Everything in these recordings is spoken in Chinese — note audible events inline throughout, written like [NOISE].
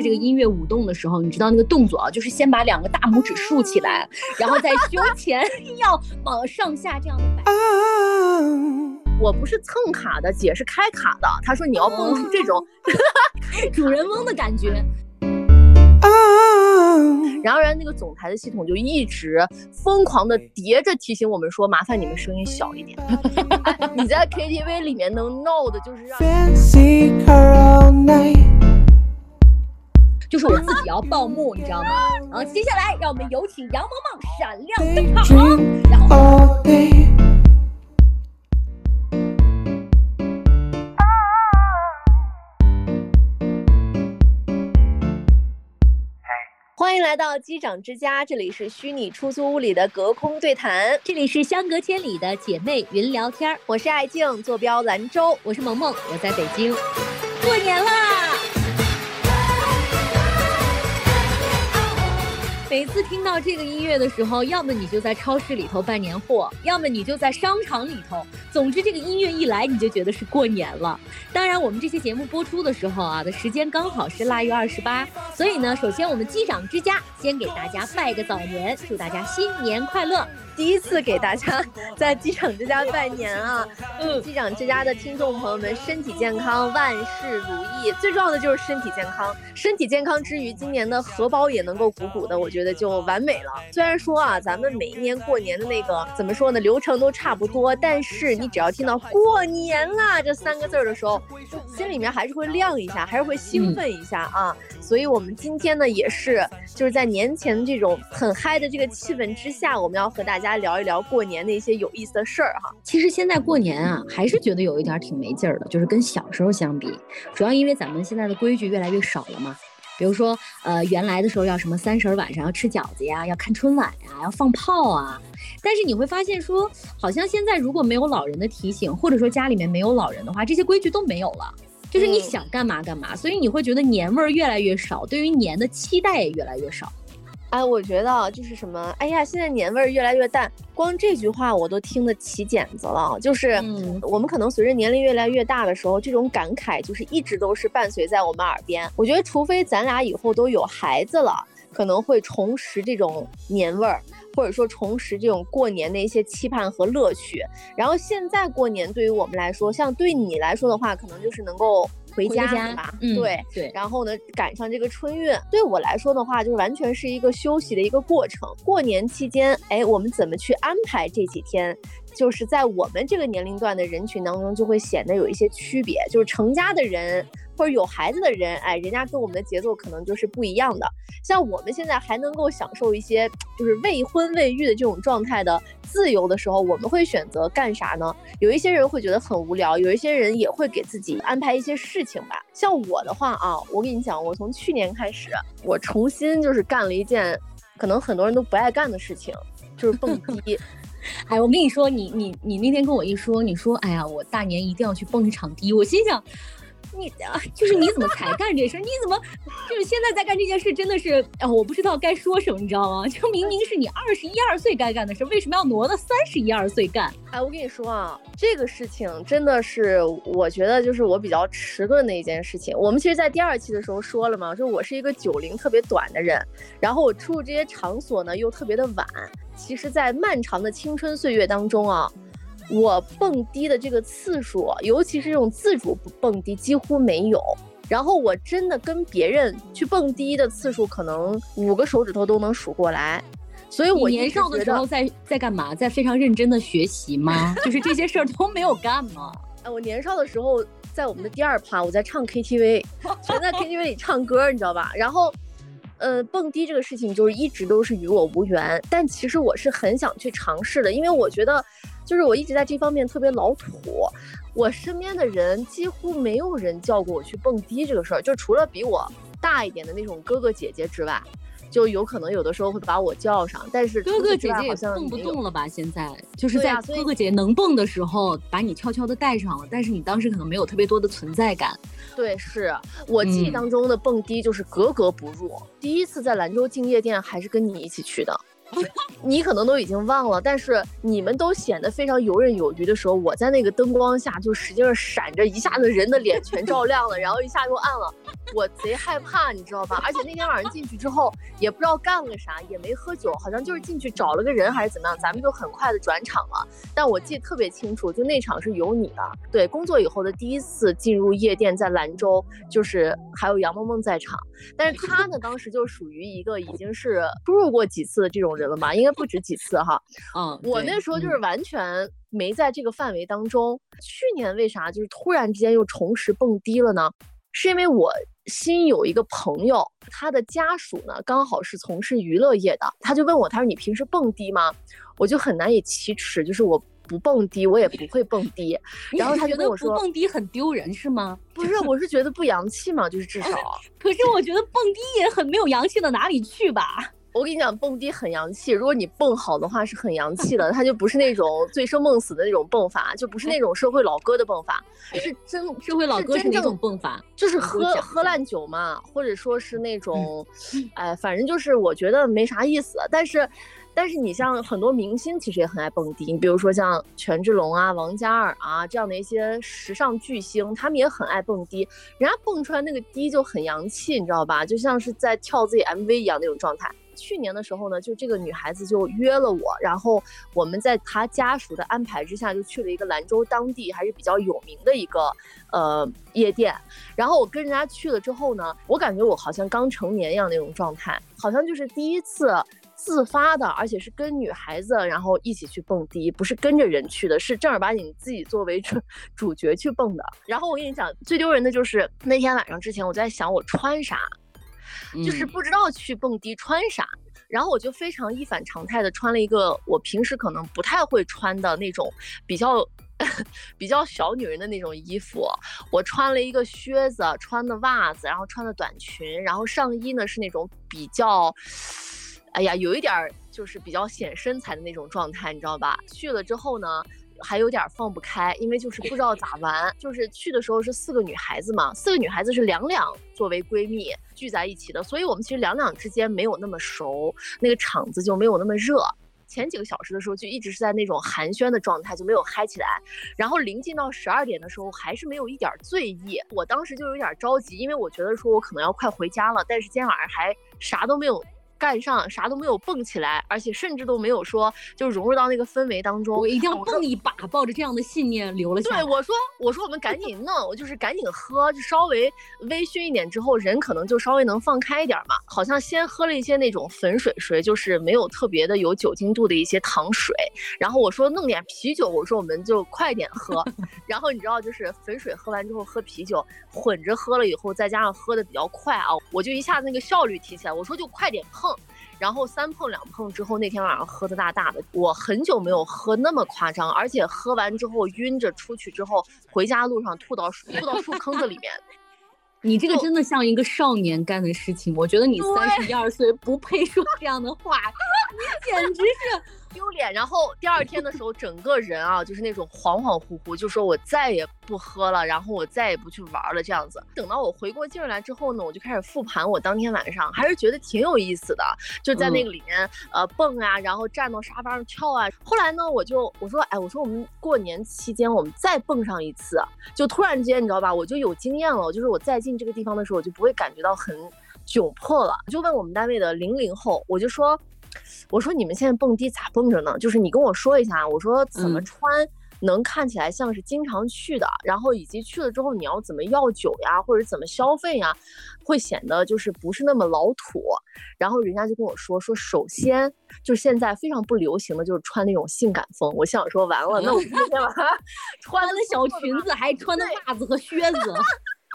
着这个音乐舞动的时候，你知道那个动作啊，就是先把两个大拇指竖起来，然后在胸前 [LAUGHS] 要往上下这样的摆。我不是蹭卡的，姐是开卡的。她说你要蹦出这种 [LAUGHS] 主人翁的感觉。然而，那个总台的系统就一直疯狂的叠着提醒我们说：“麻烦你们声音小一点。[LAUGHS] ”你在 KTV 里面能闹的，就是让，就是我自己要报幕，你知道吗？[LAUGHS] 然后接下来，让我们有请杨萌萌闪亮登场，然后。[LAUGHS] 欢迎来到机长之家，这里是虚拟出租屋里的隔空对谈，这里是相隔千里的姐妹云聊天。我是爱静，坐标兰州；我是萌萌，我在北京。过年啦！每次听到这个音乐的时候，要么你就在超市里头办年货，要么你就在商场里头。总之，这个音乐一来，你就觉得是过年了。当然，我们这期节目播出的时候啊，的时间刚好是腊月二十八，所以呢，首先我们机长之家先给大家拜个早年，祝大家新年快乐。第一次给大家 [LAUGHS] 在机长之家拜年啊！嗯，机长之家的听众朋友们身体健康，万事如意。最重要的就是身体健康，身体健康之余，今年的荷包也能够鼓鼓的，我觉得就完美了。虽然说啊，咱们每一年过年的那个怎么说呢，流程都差不多，但是你只要听到“过年啦”这三个字的时候，心里面还是会亮一下，还是会兴奋一下啊。所以，我们今天呢，也是就是在年前这种很嗨的这个气氛之下，我们要和大家。聊一聊过年的一些有意思的事儿哈。其实现在过年啊，还是觉得有一点挺没劲儿的，就是跟小时候相比，主要因为咱们现在的规矩越来越少了嘛。比如说，呃，原来的时候要什么三十晚上要吃饺子呀，要看春晚呀，要放炮啊。但是你会发现说，好像现在如果没有老人的提醒，或者说家里面没有老人的话，这些规矩都没有了，就是你想干嘛干嘛。所以你会觉得年味儿越来越少，对于年的期待也越来越少。哎，我觉得就是什么，哎呀，现在年味儿越来越淡，光这句话我都听得起茧子了。就是我们可能随着年龄越来越大的时候，这种感慨就是一直都是伴随在我们耳边。我觉得，除非咱俩以后都有孩子了，可能会重拾这种年味儿，或者说重拾这种过年的一些期盼和乐趣。然后现在过年对于我们来说，像对你来说的话，可能就是能够。回家是吧？对对，然后呢，赶上这个春运，对我来说的话，就是完全是一个休息的一个过程。过年期间，哎，我们怎么去安排这几天？就是在我们这个年龄段的人群当中，就会显得有一些区别。就是成家的人或者有孩子的人，哎，人家跟我们的节奏可能就是不一样的。像我们现在还能够享受一些就是未婚未育的这种状态的自由的时候，我们会选择干啥呢？有一些人会觉得很无聊，有一些人也会给自己安排一些事情吧。像我的话啊，我跟你讲，我从去年开始，我重新就是干了一件可能很多人都不爱干的事情，就是蹦迪。[LAUGHS] 哎，我跟你说，你你你那天跟我一说，你说，哎呀，我大年一定要去蹦一场迪，我心想。你啊，就是你怎么才干这事？你怎么就是现在在干这件事？真的是啊，我不知道该说什么，你知道吗？就明明是你二十一二岁该干的事，为什么要挪到三十一二岁干？哎，我跟你说啊，这个事情真的是我觉得就是我比较迟钝的一件事情。我们其实，在第二期的时候说了嘛，说我是一个九龄特别短的人，然后我出入这些场所呢又特别的晚。其实，在漫长的青春岁月当中啊。我蹦迪的这个次数，尤其是这种自主蹦迪，几乎没有。然后我真的跟别人去蹦迪的次数，可能五个手指头都能数过来。所以我年少的时候在在干嘛？在非常认真的学习吗？就是这些事儿都没有干吗？哎，[LAUGHS] 我年少的时候在我们的第二趴，我在唱 KTV，全在 KTV 里唱歌，你知道吧？然后。呃，蹦迪这个事情就是一直都是与我无缘，但其实我是很想去尝试的，因为我觉得，就是我一直在这方面特别老土，我身边的人几乎没有人叫过我去蹦迪这个事儿，就除了比我大一点的那种哥哥姐姐之外。就有可能有的时候会把我叫上，但是哥哥姐姐好像蹦不动了吧？现在就是在哥哥姐姐能蹦的时候，把你悄悄的带上了，但是你当时可能没有特别多的存在感。对，是我记忆当中的蹦迪就是格格不入。第一次在兰州进夜店还是跟你一起去的。[LAUGHS] 你可能都已经忘了，但是你们都显得非常游刃有余的时候，我在那个灯光下就使劲闪着，一下子人的脸全照亮了，然后一下又暗了，我贼害怕，你知道吧？[LAUGHS] 而且那天晚上进去之后，也不知道干了啥，也没喝酒，好像就是进去找了个人还是怎么样，咱们就很快的转场了。但我记得特别清楚，就那场是有你的，对，工作以后的第一次进入夜店，在兰州，就是还有杨梦梦在场，但是他呢，当时就属于一个已经是出入过几次的这种人了嘛，应该不止几次哈。[LAUGHS] 嗯，我那时候就是完全没在这个范围当中。去年为啥就是突然之间又重拾蹦迪了呢？是因为我新有一个朋友，他的家属呢刚好是从事娱乐业的，他就问我，他说你平时蹦迪吗？我就很难以启齿，就是我不蹦迪，我也不会蹦迪。然后他就跟我说，蹦迪很丢人是吗？[LAUGHS] 不是，我是觉得不洋气嘛，就是至少。[LAUGHS] 可是我觉得蹦迪也很没有洋气到哪里去吧。我跟你讲，蹦迪很洋气。如果你蹦好的话，是很洋气的。[LAUGHS] 它就不是那种醉生梦死的那种蹦法，就不是那种社会老哥的蹦法，是真社会老哥是那种蹦法？就是喝喝烂酒嘛，或者说是那种，哎，反正就是我觉得没啥意思。但是，但是你像很多明星其实也很爱蹦迪，你比如说像权志龙啊、王嘉尔啊这样的一些时尚巨星，他们也很爱蹦迪。人家蹦出来那个迪就很洋气，你知道吧？就像是在跳自己 MV 一样那种状态。去年的时候呢，就这个女孩子就约了我，然后我们在她家属的安排之下，就去了一个兰州当地还是比较有名的一个呃夜店。然后我跟人家去了之后呢，我感觉我好像刚成年一样那种状态，好像就是第一次自发的，而且是跟女孩子然后一起去蹦迪，不是跟着人去的，是正儿八经自己作为主主角去蹦的。然后我跟你讲，最丢人的就是那天晚上之前，我在想我穿啥。就是不知道去蹦迪穿啥，然后我就非常一反常态的穿了一个我平时可能不太会穿的那种比较 [LAUGHS] 比较小女人的那种衣服。我穿了一个靴子，穿的袜子，然后穿的短裙，然后上衣呢是那种比较，哎呀，有一点就是比较显身材的那种状态，你知道吧？去了之后呢。还有点放不开，因为就是不知道咋玩。就是去的时候是四个女孩子嘛，四个女孩子是两两作为闺蜜聚在一起的，所以我们其实两两之间没有那么熟，那个场子就没有那么热。前几个小时的时候就一直是在那种寒暄的状态，就没有嗨起来。然后临近到十二点的时候，还是没有一点醉意。我当时就有点着急，因为我觉得说我可能要快回家了，但是今天晚上还啥都没有。干上啥都没有蹦起来，而且甚至都没有说就融入到那个氛围当中。我一定要蹦一把，抱着这样的信念留了下来。对，我说我说我们赶紧弄，我就是赶紧喝，就稍微微醺一点之后，人可能就稍微能放开一点嘛。好像先喝了一些那种粉水水，就是没有特别的有酒精度的一些糖水。然后我说弄点啤酒，我说我们就快点喝。[LAUGHS] 然后你知道，就是粉水喝完之后喝啤酒，混着喝了以后，再加上喝的比较快啊，我就一下子那个效率提起来。我说就快点碰。然后三碰两碰之后，那天晚上喝的大大的，我很久没有喝那么夸张，而且喝完之后晕着出去之后，回家路上吐到吐到树坑子里面。[LAUGHS] 你这个真的像一个少年干的事情，我觉得你三十一二岁不配说这样的话，你 [LAUGHS] 简直是。[LAUGHS] 丢脸，然后第二天的时候，整个人啊，就是那种恍恍惚惚，就说我再也不喝了，然后我再也不去玩了，这样子。等到我回过劲儿来之后呢，我就开始复盘我当天晚上，还是觉得挺有意思的，就在那个里面呃蹦啊，然后站到沙发上跳啊。后来呢，我就我说，哎，我说我们过年期间我们再蹦上一次，就突然间你知道吧，我就有经验了，就是我再进这个地方的时候，我就不会感觉到很窘迫了。就问我们单位的零零后，我就说。我说你们现在蹦迪咋蹦着呢？就是你跟我说一下，我说怎么穿能看起来像是经常去的，然后以及去了之后你要怎么要酒呀，或者怎么消费呀，会显得就是不是那么老土。然后人家就跟我说说，首先就是现在非常不流行的就是穿那种性感风。我想说完了，那我今天晚上 [LAUGHS] 穿的小裙子，还穿的袜子和靴子。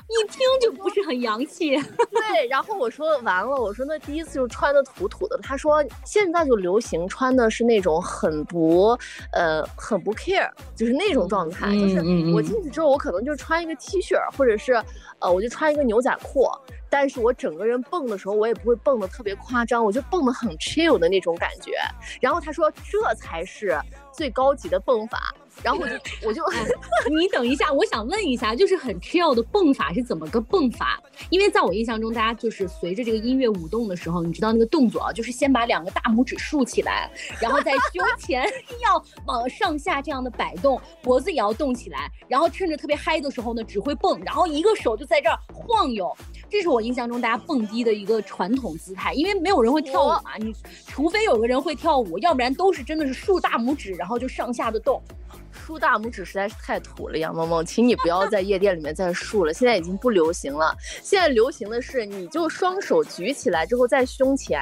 一听就不是很洋气，[LAUGHS] 对。然后我说完了，我说那第一次就穿的土土的。他说现在就流行穿的是那种很不，呃，很不 care，就是那种状态。就是我进去之后，我可能就穿一个 T 恤，或者是，呃，我就穿一个牛仔裤。但是我整个人蹦的时候，我也不会蹦的特别夸张，我就蹦的很 chill 的那种感觉。然后他说这才是最高级的蹦法。然后我就我就，[LAUGHS] 你等一下，我想问一下，就是很 chill 的蹦法是怎么个蹦法？因为在我印象中，大家就是随着这个音乐舞动的时候，你知道那个动作啊，就是先把两个大拇指竖起来，然后在胸前 [LAUGHS] 要往上下这样的摆动，脖子也要动起来，然后趁着特别嗨的时候呢，只会蹦，然后一个手就在这儿晃悠。这是我印象中大家蹦迪的一个传统姿态，因为没有人会跳舞嘛，你除非有个人会跳舞，要不然都是真的是竖大拇指，然后就上下的动。竖大拇指实在是太土了，杨萌萌，请你不要在夜店里面再竖了，现在已经不流行了。现在流行的是，你就双手举起来之后在胸前，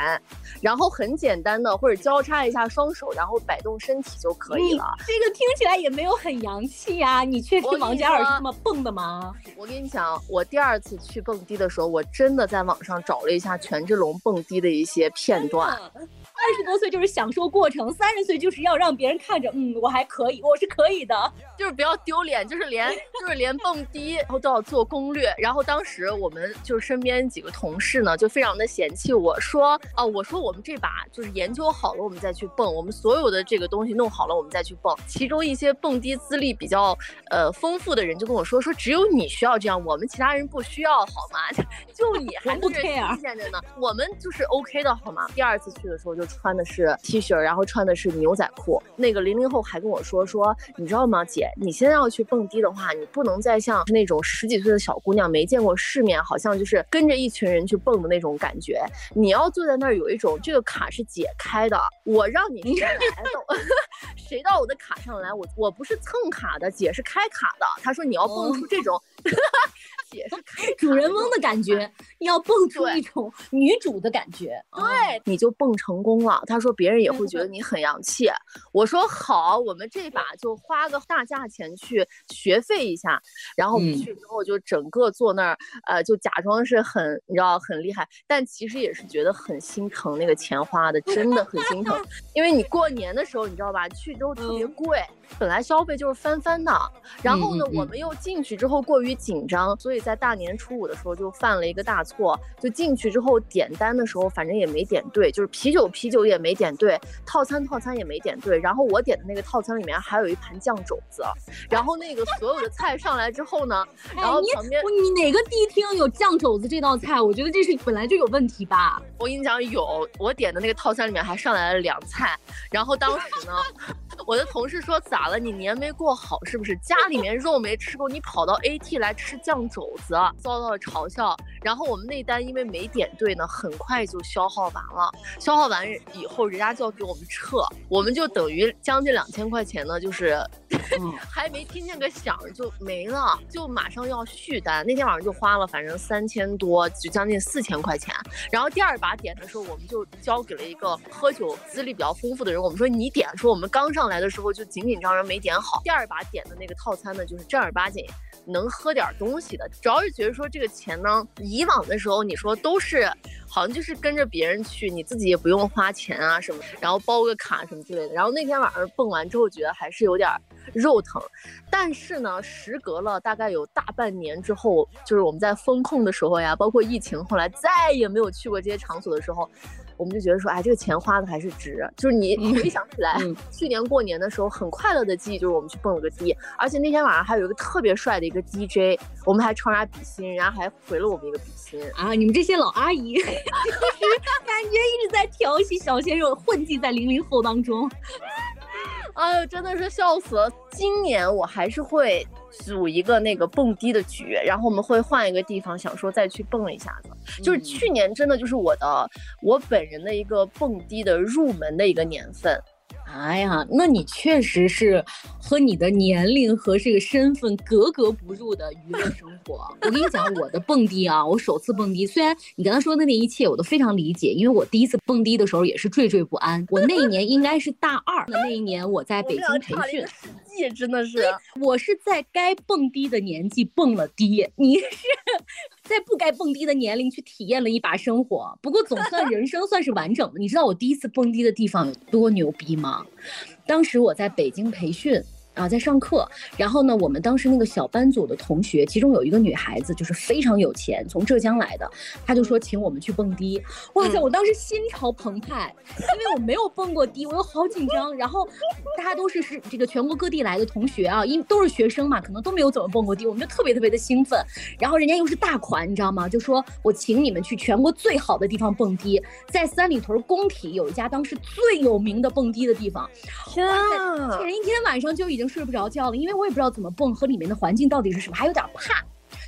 然后很简单的或者交叉一下双手，然后摆动身体就可以了。这个听起来也没有很洋气呀，你确定王嘉尔是这么蹦的吗？我跟你讲，我第二次去蹦迪的时候，我真的在网上找了一下权志龙蹦迪的一些片段。二十多岁就是享受过程，三十岁就是要让别人看着，嗯，我还可以，我是可以的，就是不要丢脸，就是连 [LAUGHS] 就是连蹦迪然后都要做攻略。然后当时我们就是身边几个同事呢，就非常的嫌弃我说，哦，我说我们这把就是研究好了，我们再去蹦，我们所有的这个东西弄好了，我们再去蹦。其中一些蹦迪资历比较呃丰富的人就跟我说，说只有你需要这样，我们其他人不需要，好吗？[LAUGHS] 就你 [LAUGHS] 还不 care 现着呢，我们就是 OK 的好吗？第二次去的时候就。穿的是 T 恤，然后穿的是牛仔裤。那个零零后还跟我说说，你知道吗，姐，你现在要去蹦迪的话，你不能再像那种十几岁的小姑娘，没见过世面，好像就是跟着一群人去蹦的那种感觉。你要坐在那儿，有一种这个卡是姐开的，我让你谁来 [LAUGHS] 的，谁到我的卡上来，我我不是蹭卡的，姐是开卡的。他说你要蹦出这种。也是 [LAUGHS] 主人翁的感觉，要蹦出一种女主的感觉，对，你就蹦成功了。他说别人也会觉得你很洋气。我说好，我们这把就花个大价钱去学费一下，然后我们去之后就整个坐那儿，呃，就假装是很你知道很厉害，但其实也是觉得很心疼那个钱花的，真的很心疼。[LAUGHS] 因为你过年的时候你知道吧，去之后特别贵，本来消费就是翻番的，然后呢，我们又进去之后过于紧张，所以。在大年初五的时候就犯了一个大错，就进去之后点单的时候，反正也没点对，就是啤酒啤酒也没点对，套餐套餐也没点对。然后我点的那个套餐里面还有一盘酱肘子，然后那个所有的菜上来之后呢，然后旁边你哪个地厅有酱肘子这道菜？我觉得这是本来就有问题吧。我跟你讲，有我点的那个套餐里面还上来了凉菜，然后当时呢。我的同事说咋了？你年没过好是不是？家里面肉没吃够，你跑到 AT 来吃酱肘子，遭到了嘲笑。然后我们那单因为没点对呢，很快就消耗完了。消耗完以后，人家就要给我们撤，我们就等于将近两千块钱呢，就是 [LAUGHS] 还没听见个响就没了，就马上要续单。那天晚上就花了反正三千多，就将近四千块钱。然后第二把点的时候，我们就交给了一个喝酒资历比较丰富的人。我们说你点，说我们刚上来的时候就紧紧张张没点好。第二把点的那个套餐呢，就是正儿八经。能喝点东西的，主要是觉得说这个钱呢，以往的时候你说都是，好像就是跟着别人去，你自己也不用花钱啊什么，然后包个卡什么之类的。然后那天晚上蹦完之后，觉得还是有点肉疼。但是呢，时隔了大概有大半年之后，就是我们在风控的时候呀，包括疫情后来再也没有去过这些场所的时候。我们就觉得说，哎，这个钱花的还是值。就是你回想起来，去年过年的时候很快乐的记忆，就是我们去蹦了个迪，而且那天晚上还有一个特别帅的一个 DJ，我们还穿上比心，人家还回了我们一个比心啊！你们这些老阿姨，就是感觉一直在调戏小鲜肉，混迹在零零后当中。哎呦，真的是笑死了！今年我还是会。组一个那个蹦迪的局，然后我们会换一个地方，想说再去蹦一下子。就是去年真的就是我的我本人的一个蹦迪的入门的一个年份。哎呀，那你确实是和你的年龄和这个身份格格不入的娱乐生活。我跟你讲，我的蹦迪啊，我首次蹦迪，虽然你刚才说的那一切我都非常理解，因为我第一次蹦迪的时候也是惴惴不安。我那一年应该是大二，那一年我在北京培训。也真的是，我是在该蹦迪的年纪蹦了迪，你是在不该蹦迪的年龄去体验了一把生活。不过总算人生算是完整的。你知道我第一次蹦迪的地方有多牛逼吗？当时我在北京培训。啊，在上课。然后呢，我们当时那个小班组的同学，其中有一个女孩子，就是非常有钱，从浙江来的，她就说请我们去蹦迪。哇塞，我当时心潮澎湃，因为我没有蹦过迪，我又好紧张。然后大家都是是这个全国各地来的同学啊，因都是学生嘛，可能都没有怎么蹦过迪，我们就特别特别的兴奋。然后人家又是大款，你知道吗？就说我请你们去全国最好的地方蹦迪，在三里屯工体有一家当时最有名的蹦迪的地方。天啊！人一天晚上就已经睡不着觉了，因为我也不知道怎么蹦和里面的环境到底是什么，还有点怕。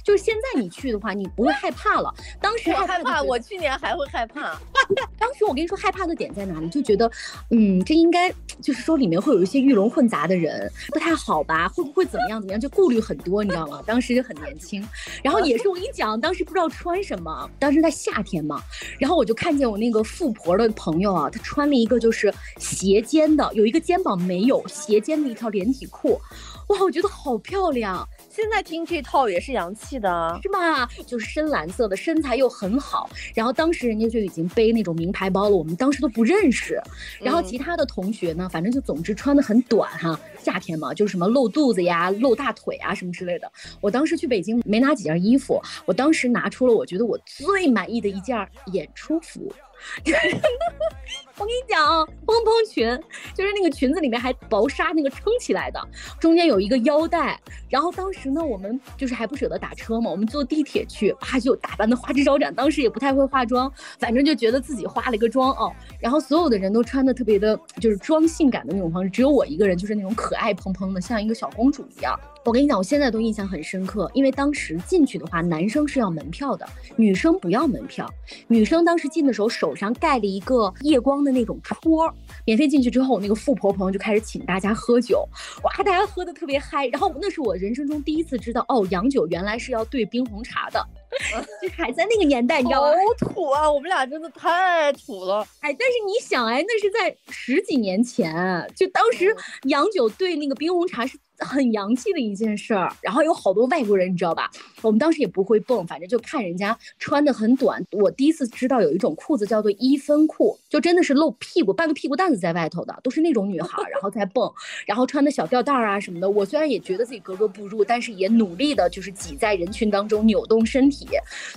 就是现在你去的话，你不会害怕了。当时害怕，我去年还会害怕。[LAUGHS] 当时我跟你说害怕的点在哪里？就觉得，嗯，这应该就是说里面会有一些鱼龙混杂的人，不太好吧？会不会怎么样怎么样？就顾虑很多，你知道吗？当时就很年轻，然后也是我跟你讲，当时不知道穿什么，当时在夏天嘛，然后我就看见我那个富婆的朋友啊，她穿了一个就是斜肩的，有一个肩膀没有斜肩的一条连体裤，哇，我觉得好漂亮。现在听这套也是洋气的，是吧？就是深蓝色的，身材又很好。然后当时人家就已经背那种名牌包了，我们当时都不认识。然后其他的同学呢，反正就总之穿的很短哈，夏天嘛，就是什么露肚子呀、露大腿啊什么之类的。我当时去北京没拿几件衣服，我当时拿出了我觉得我最满意的一件演出服。[LAUGHS] 我跟你讲啊，蓬蓬裙就是那个裙子里面还薄纱那个撑起来的，中间有一个腰带。然后当时呢，我们就是还不舍得打车嘛，我们坐地铁去，哇，就打扮的花枝招展。当时也不太会化妆，反正就觉得自己化了一个妆哦。然后所有的人都穿的特别的，就是装性感的那种方式，只有我一个人就是那种可爱蓬蓬的，像一个小公主一样。我跟你讲，我现在都印象很深刻，因为当时进去的话，男生是要门票的，女生不要门票。女生当时进的时候，手上盖了一个夜光的那种戳，免费进去之后，那个富婆朋友就开始请大家喝酒，哇，大家喝的特别嗨。然后那是我人生中第一次知道，哦，洋酒原来是要兑冰红茶的。[LAUGHS] 就还在那个年代，你知道吗？好土啊！我们俩真的太土了。哎，但是你想，哎，那是在十几年前，就当时洋酒兑那个冰红茶是很洋气的一件事儿。然后有好多外国人，你知道吧？我们当时也不会蹦，反正就看人家穿的很短。我第一次知道有一种裤子叫做一分裤，就真的是露屁股，半个屁股蛋子在外头的，都是那种女孩，然后在蹦，然后穿的小吊带儿啊什么的。我虽然也觉得自己格格不入，但是也努力的，就是挤在人群当中扭动身体。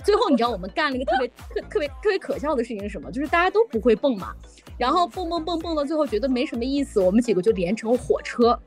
最后你知道我们干了一个特别特特别特别可笑的事情是什么？就是大家都不会蹦嘛，然后蹦蹦蹦蹦到最后觉得没什么意思，我们几个就连成火车，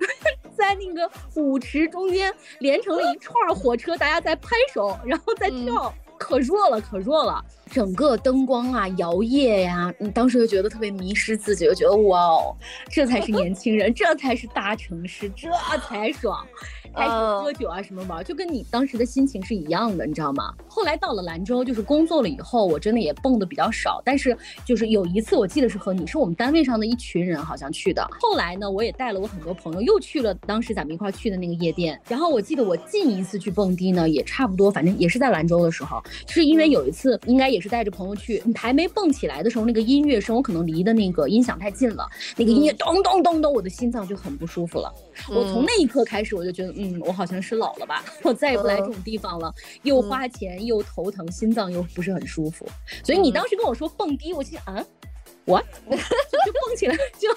在那个舞池中间连成了一串火车，大家在拍手，然后再跳，可弱了可弱了，整个灯光啊摇曳呀，你当时就觉得特别迷失自己，就觉得哇哦，这才是年轻人，这才是大城市，这才爽。开始喝酒啊什么玩，就跟你当时的心情是一样的，你知道吗？后来到了兰州，就是工作了以后，我真的也蹦的比较少。但是就是有一次，我记得是和你是我们单位上的一群人好像去的。后来呢，我也带了我很多朋友，又去了当时咱们一块去的那个夜店。然后我记得我近一次去蹦迪呢，也差不多，反正也是在兰州的时候，是因为有一次应该也是带着朋友去，你还没蹦起来的时候，那个音乐声我可能离的那个音响太近了，那个音乐咚咚咚咚，我的心脏就很不舒服了。我从那一刻开始，我就觉得。嗯，我好像是老了吧，我再也不来这种地方了，又花钱又头疼，心脏又不是很舒服，所以你当时跟我说蹦迪，我心想啊。我 [LAUGHS] 就蹦起来，就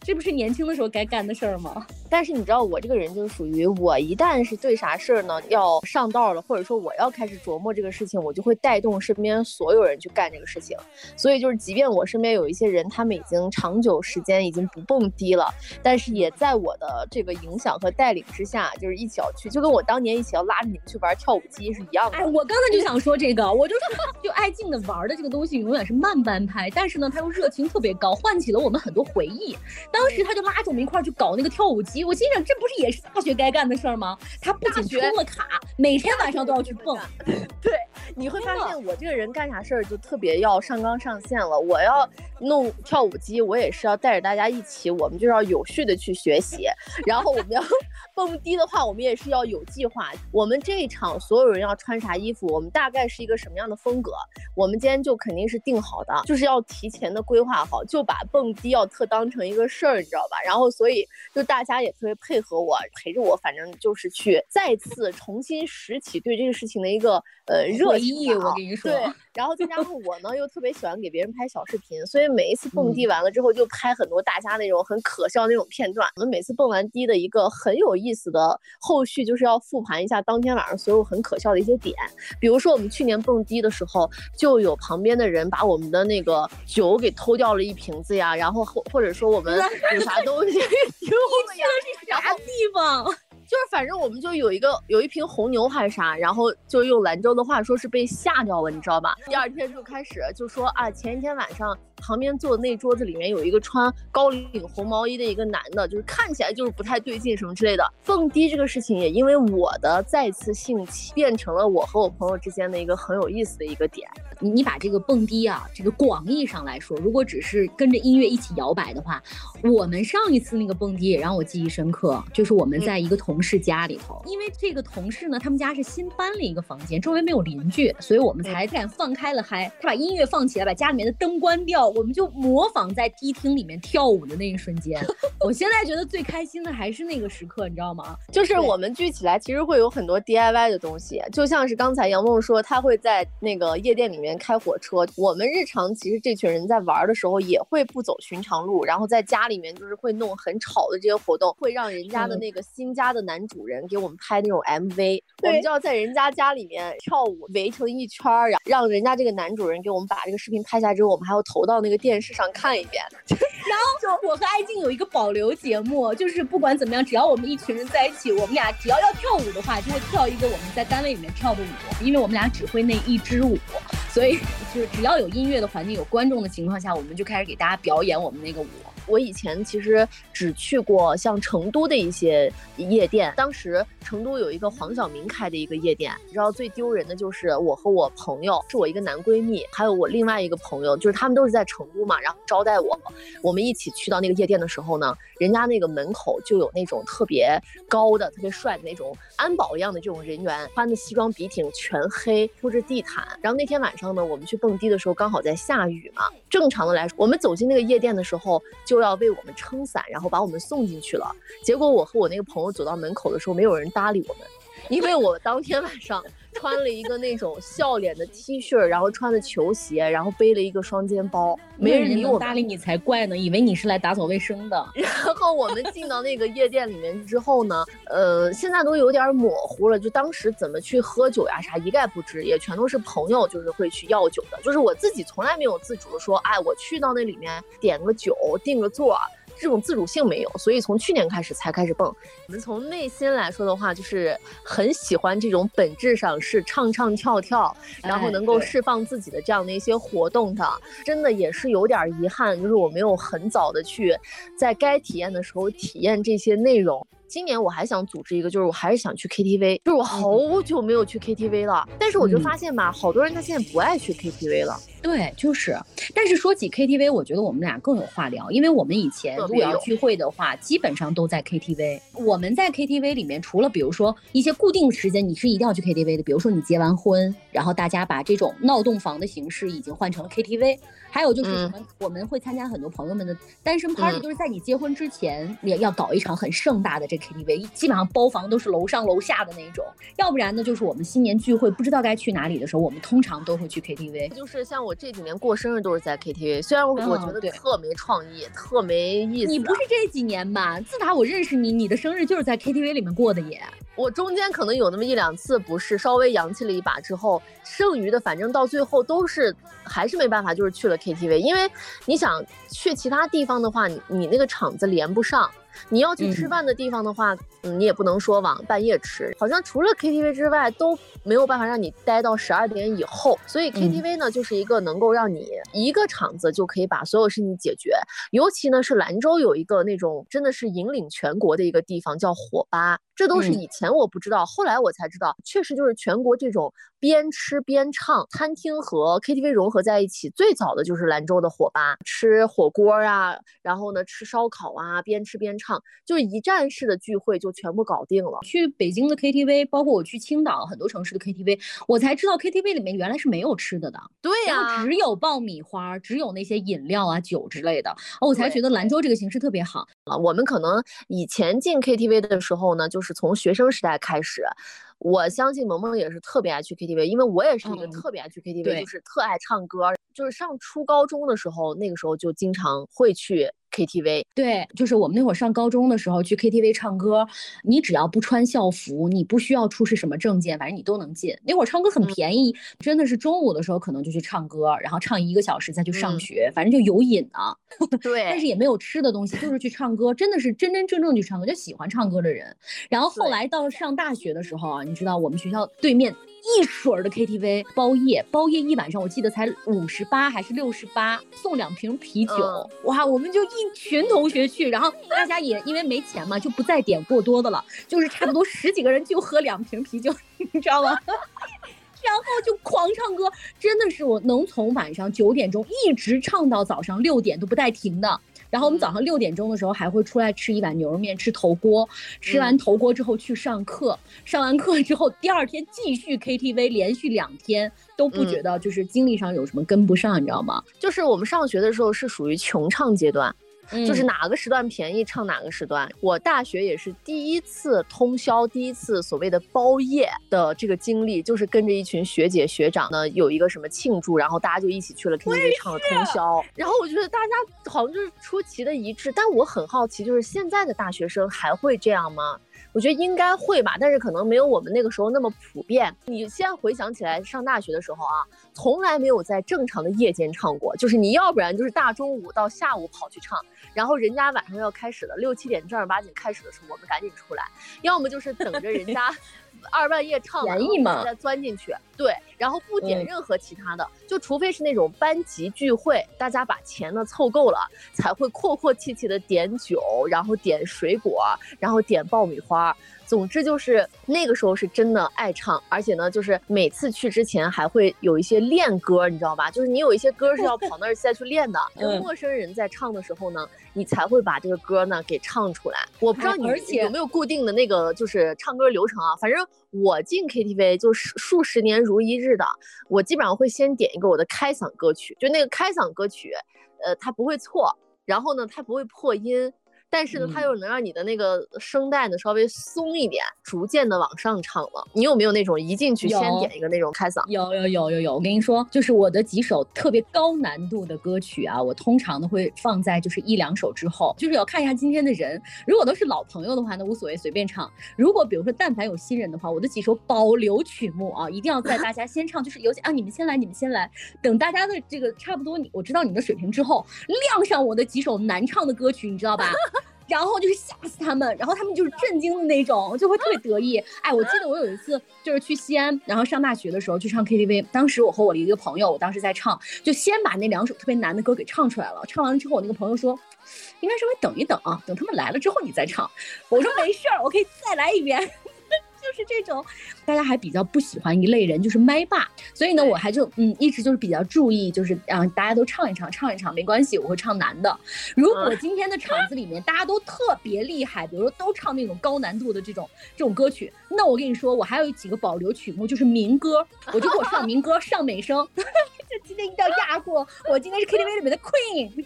这不是年轻的时候该干的事儿吗？但是你知道我这个人就是属于我一旦是对啥事儿呢要上道了，或者说我要开始琢磨这个事情，我就会带动身边所有人去干这个事情。所以就是，即便我身边有一些人，他们已经长久时间已经不蹦迪了，但是也在我的这个影响和带领之下，就是一起要去，就跟我当年一起要拉着你们去玩跳舞机是一样的。哎，我刚才就想说这个，我就说就爱静的玩的这个东西永远是慢半拍，但是呢，它又热。情特别高，唤起了我们很多回忆。当时他就拉着我们一块儿去搞那个跳舞机，我心想，这不是也是大学该干的事儿吗？他不仅充了卡，每天晚上都要去蹦。[LAUGHS] 对，你会发现我这个人干啥事儿就特别要上纲上线了。我要弄跳舞机，我也是要带着大家一起，我们就要有序的去学习。然后我们要 [LAUGHS] 蹦迪的话，我们也是要有计划。我们这一场所有人要穿啥衣服，我们大概是一个什么样的风格，我们今天就肯定是定好的，就是要提前的规。划好就把蹦迪要特当成一个事儿，你知道吧？然后所以就大家也特别配合我，陪着我，反正就是去再次重新拾起对这个事情的一个呃热情，我跟你说。对，然后再加上我呢，又特别喜欢给别人拍小视频，所以每一次蹦迪完了之后，就拍很多大家那种很可笑那种片段。我们每次蹦完迪的一个很有意思的后续，就是要复盘一下当天晚上所有很可笑的一些点。比如说我们去年蹦迪的时候，就有旁边的人把我们的那个酒给偷掉了一瓶子呀，然后或或者说我们有啥东西 [LAUGHS] 丢了呀，是啥地方？就是反正我们就有一个有一瓶红牛还是啥，然后就用兰州的话说是被吓掉了，你知道吧？第二天就开始就说啊，前一天晚上旁边坐的那桌子里面有一个穿高领红毛衣的一个男的，就是看起来就是不太对劲什么之类的。蹦迪这个事情也因为我的再次兴起，变成了我和我朋友之间的一个很有意思的一个点。你你把这个蹦迪啊，这个广义上来说，如果只是跟着音乐一起摇摆的话，我们上一次那个蹦迪也让我记忆深刻，就是我们在一个同事家里头，因为这个同事呢，他们家是新搬了一个房间，周围没有邻居，所以我们才敢放开了嗨。他把音乐放起来，把家里面的灯关掉，我们就模仿在迪厅里面跳舞的那一瞬间。[LAUGHS] 我现在觉得最开心的还是那个时刻，你知道吗？就是我们聚起来，其实会有很多 DIY 的东西，就像是刚才杨梦说，他会在那个夜店里面。开火车，我们日常其实这群人在玩的时候也会不走寻常路，然后在家里面就是会弄很吵的这些活动，会让人家的那个新家的男主人给我们拍那种 MV，我们就要在人家家里面跳舞，围成一圈儿，然让人家这个男主人给我们把这个视频拍下来之后，我们还要投到那个电视上看一遍。[LAUGHS] 然后就我和艾静有一个保留节目，就是不管怎么样，只要我们一群人在一起，我们俩只要要跳舞的话，就会跳一个我们在单位里面跳的舞，因为我们俩只会那一支舞。所以，就是只要有音乐的环境、有观众的情况下，我们就开始给大家表演我们那个舞。我以前其实只去过像成都的一些夜店，当时成都有一个黄晓明开的一个夜店，你知道最丢人的就是我和我朋友，是我一个男闺蜜，还有我另外一个朋友，就是他们都是在成都嘛，然后招待我，我们一起去到那个夜店的时候呢，人家那个门口就有那种特别高的、特别帅的那种安保一样的这种人员，穿的西装笔挺，全黑，铺着地毯。然后那天晚上呢，我们去蹦迪的时候刚好在下雨嘛，正常的来说，我们走进那个夜店的时候就。都要为我们撑伞，然后把我们送进去了。结果我和我那个朋友走到门口的时候，没有人搭理我们，因为我当天晚上穿了一个那种笑脸的 T 恤，然后穿的球鞋，然后背了一个双肩包，没人理我搭理你才怪呢，以为你是来打扫卫生的。然后我们进到那个夜店里面之后呢，呃，现在都有点模糊了，就当时怎么去喝酒呀啥一概不知，也全都是朋友就是会去要酒的，就是我自己从来没有自主的说，哎，我去到那里面点个酒，订个座。这种自主性没有，所以从去年开始才开始蹦。我们从内心来说的话，就是很喜欢这种本质上是唱唱跳跳，然后能够释放自己的这样的一些活动的。真的也是有点遗憾，就是我没有很早的去在该体验的时候体验这些内容。今年我还想组织一个，就是我还是想去 KTV，就是我好久没有去 KTV 了。但是我就发现吧，好多人他现在不爱去 KTV 了。对，就是。但是说起 KTV，我觉得我们俩更有话聊，因为我们以前如果要聚会的话，基本上都在 KTV。我们在 KTV 里面，除了比如说一些固定时间你是一定要去 KTV 的，比如说你结完婚，然后大家把这种闹洞房的形式已经换成了 KTV。还有就是什么，我们会参加很多朋友们的单身 party，就是在你结婚之前也要搞一场很盛大的这 KTV，基本上包房都是楼上楼下的那种。要不然呢，就是我们新年聚会不知道该去哪里的时候，我们通常都会去 KTV。就是像我这几年过生日都是在 KTV，虽然我我觉得特没创意，特没意思。你不是这几年吧？自打我认识你，你的生日就是在 KTV 里面过的也。我中间可能有那么一两次不是稍微洋气了一把之后，剩余的反正到最后都是还是没办法，就是去了 KTV，因为你想去其他地方的话，你你那个场子连不上。你要去吃饭的地方的话，嗯，你也不能说往半夜吃，好像除了 KTV 之外都没有办法让你待到十二点以后。所以 KTV 呢，就是一个能够让你一个场子就可以把所有事情解决。尤其呢是兰州有一个那种真的是引领全国的一个地方叫火吧，这都是以前我不知道，后来我才知道，确实就是全国这种边吃边唱，餐厅和 KTV 融合在一起，最早的就是兰州的火吧，吃火锅啊，然后呢吃烧烤啊，边吃边唱。就是一站式的聚会就全部搞定了。去北京的 KTV，包括我去青岛很多城市的 KTV，我才知道 KTV 里面原来是没有吃的的。对呀，只有爆米花，只有那些饮料啊、酒之类的。哦，我才觉得兰州这个形式特别好啊。我们可能以前进 KTV 的时候呢，就是从学生时代开始。我相信萌萌也是特别爱去 KTV，因为我也是一个特别爱去 KTV，就是特爱唱歌。就是上初高中的时候，那个时候就经常会去。KTV 对，就是我们那会儿上高中的时候去 KTV 唱歌，你只要不穿校服，你不需要出示什么证件，反正你都能进。那会儿唱歌很便宜，真的是中午的时候可能就去唱歌，然后唱一个小时再去上学，反正就有瘾啊。对，但是也没有吃的东西，就是去唱歌，真的是真真正正去唱歌，就喜欢唱歌的人。然后后来到上大学的时候啊，你知道我们学校对面。一水儿的 KTV 包夜，包夜一晚上，我记得才五十八还是六十八，送两瓶啤酒，哇，我们就一群同学去，然后大家也因为没钱嘛，就不再点过多的了，就是差不多十几个人就喝两瓶啤酒，[LAUGHS] 你知道吗？[LAUGHS] 然后就狂唱歌，真的是我能从晚上九点钟一直唱到早上六点都不带停的。然后我们早上六点钟的时候还会出来吃一碗牛肉面，吃头锅，吃完头锅之后去上课，上完课之后第二天继续 KTV，连续两天都不觉得就是精力上有什么跟不上，你知道吗？就是我们上学的时候是属于穷唱阶段。就是哪个时段便宜唱哪个时段。我大学也是第一次通宵，第一次所谓的包夜的这个经历，就是跟着一群学姐学长呢，有一个什么庆祝，然后大家就一起去了 KTV 唱了通宵。然后我觉得大家好像就是出奇的一致，但我很好奇，就是现在的大学生还会这样吗？我觉得应该会吧，但是可能没有我们那个时候那么普遍。你先回想起来，上大学的时候啊，从来没有在正常的夜间唱过，就是你要不然就是大中午到下午跑去唱，然后人家晚上要开始了，六七点正儿八经开始的时候，我们赶紧出来，要么就是等着人家。二半夜唱便宜嘛，再钻进去，对，然后不点任何其他的，就除非是那种班级聚会，大家把钱呢凑够了，才会阔阔气气的点酒，然后点水果，然后点爆米花。总之就是那个时候是真的爱唱，而且呢，就是每次去之前还会有一些练歌，你知道吧？就是你有一些歌是要跑那儿再去练的。[LAUGHS] 跟陌生人在唱的时候呢，你才会把这个歌呢给唱出来。我不知道你有没有固定的那个就是唱歌流程啊？反正我进 KTV 就是数十年如一日的，我基本上会先点一个我的开嗓歌曲，就那个开嗓歌曲，呃，它不会错，然后呢，它不会破音。但是呢，它又能让你的那个声带呢稍微松一点，逐渐的往上唱了。你有没有那种一进去先点一个那种开嗓？有有有有有。我跟你说，就是我的几首特别高难度的歌曲啊，我通常呢会放在就是一两首之后，就是要看一下今天的人。如果都是老朋友的话，那无所谓，随便唱。如果比如说但凡有新人的话，我的几首保留曲目啊，一定要在大家先唱，就是尤其啊，你们先来，你们先来，等大家的这个差不多，你我知道你的水平之后，亮上我的几首难唱的歌曲，你知道吧？然后就是吓死他们，然后他们就是震惊的那种，就会特别得意。哎，我记得我有一次就是去西安，然后上大学的时候去唱 KTV，当时我和我的一个朋友，我当时在唱，就先把那两首特别难的歌给唱出来了。唱完了之后，我那个朋友说，应该稍微等一等啊，等他们来了之后你再唱。我说没事儿，我可以再来一遍。就是这种，大家还比较不喜欢一类人，就是麦霸。所以呢，我还就嗯，一直就是比较注意，就是让大家都唱一唱，唱一唱没关系，我会唱难的。如果今天的场子里面大家都特别厉害，比如说都唱那种高难度的这种这种歌曲，那我跟你说，我还有几个保留曲目，就是民歌，我就给我上民歌，上美声。[LAUGHS] 这今天一定要压过，我今天是 KTV 里面的 Queen。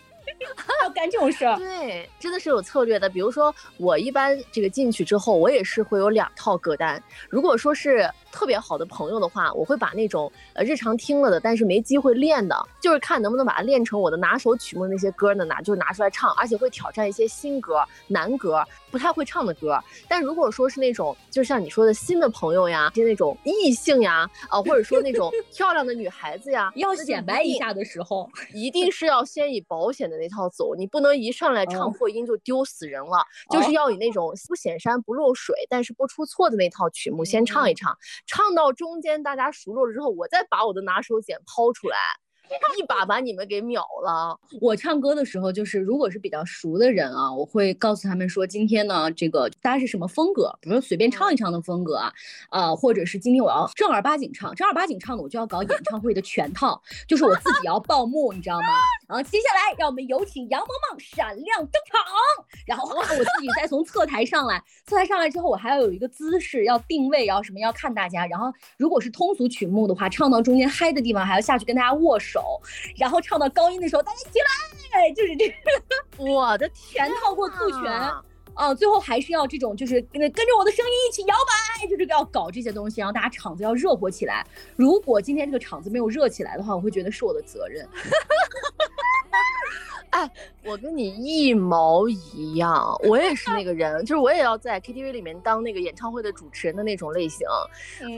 要 [LAUGHS] 干这种事儿，对，真的是有策略的。比如说，我一般这个进去之后，我也是会有两套歌单。如果说是。特别好的朋友的话，我会把那种呃日常听了的，但是没机会练的，就是看能不能把它练成我的拿手曲目那些歌呢，拿就拿出来唱，而且会挑战一些新歌、难歌，不太会唱的歌。但如果说是那种，就像你说的新的朋友呀，就那种异性呀，啊，或者说那种 [LAUGHS] 漂亮的女孩子呀，要显摆一下的时候，一定是要先以保险的那套走，你不能一上来唱破音就丢死人了，就是要以那种不显山不漏水，但是不出错的那套曲目先唱一唱。唱到中间，大家熟络了之后，我再把我的拿手锏抛出来。一把把你们给秒了。我唱歌的时候，就是如果是比较熟的人啊，我会告诉他们说，今天呢，这个大家是什么风格，比如说随便唱一唱的风格啊，呃，或者是今天我要正儿八经唱，正儿八经唱的，我就要搞演唱会的全套，就是我自己要报幕，你知道吗？然后接下来让我们有请杨萌萌闪亮登场，然后我自己再从侧台上来，侧台上来之后，我还要有一个姿势，要定位，然后什么，要看大家。然后如果是通俗曲目的话，唱到中间嗨的地方，还要下去跟大家握手。然后唱到高音的时候，大家起来，就是这个，[LAUGHS] 我的全套过兔拳，啊，最后还是要这种，就是跟跟着我的声音一起摇摆，就是要搞这些东西，然后大家场子要热火起来。如果今天这个场子没有热起来的话，我会觉得是我的责任。[LAUGHS] 哎，我跟你一毛一样，我也是那个人，就是我也要在 KTV 里面当那个演唱会的主持人的那种类型。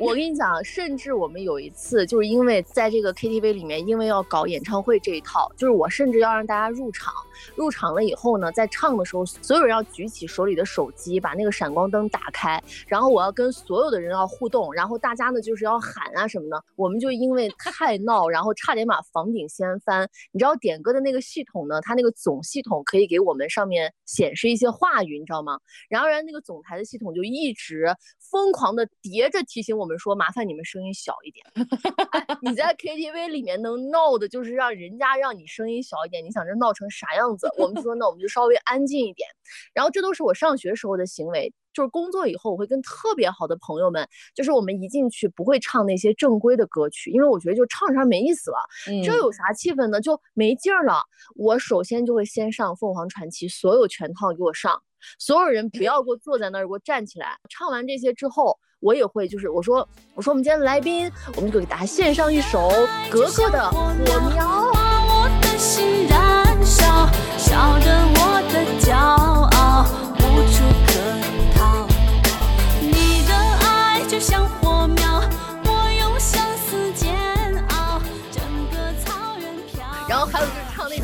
我跟你讲，甚至我们有一次，就是因为在这个 KTV 里面，因为要搞演唱会这一套，就是我甚至要让大家入场，入场了以后呢，在唱的时候，所有人要举起手里的手机，把那个闪光灯打开，然后我要跟所有的人要互动，然后大家呢就是要喊啊什么的。我们就因为太闹，然后差点把房顶掀翻。你知道点歌的那个系统呢？它那个总系统可以给我们上面显示一些话语，你知道吗？然而那个总台的系统就一直疯狂的叠着提醒我们说，麻烦你们声音小一点。你在 KTV 里面能闹的，就是让人家让你声音小一点。你想这闹成啥样子？我们说，那我们就稍微安静一点。然后这都是我上学时候的行为。就是工作以后，我会跟特别好的朋友们，就是我们一进去不会唱那些正规的歌曲，因为我觉得就唱唱没意思了。这有啥气氛呢？就没劲儿了。我首先就会先上凤凰传奇，所有全套给我上，所有人不要给我坐在那儿，给我站起来。唱完这些之后，我也会就是我说我说我们今天的来宾，我们就给大家献上一首格格的《火苗》。然后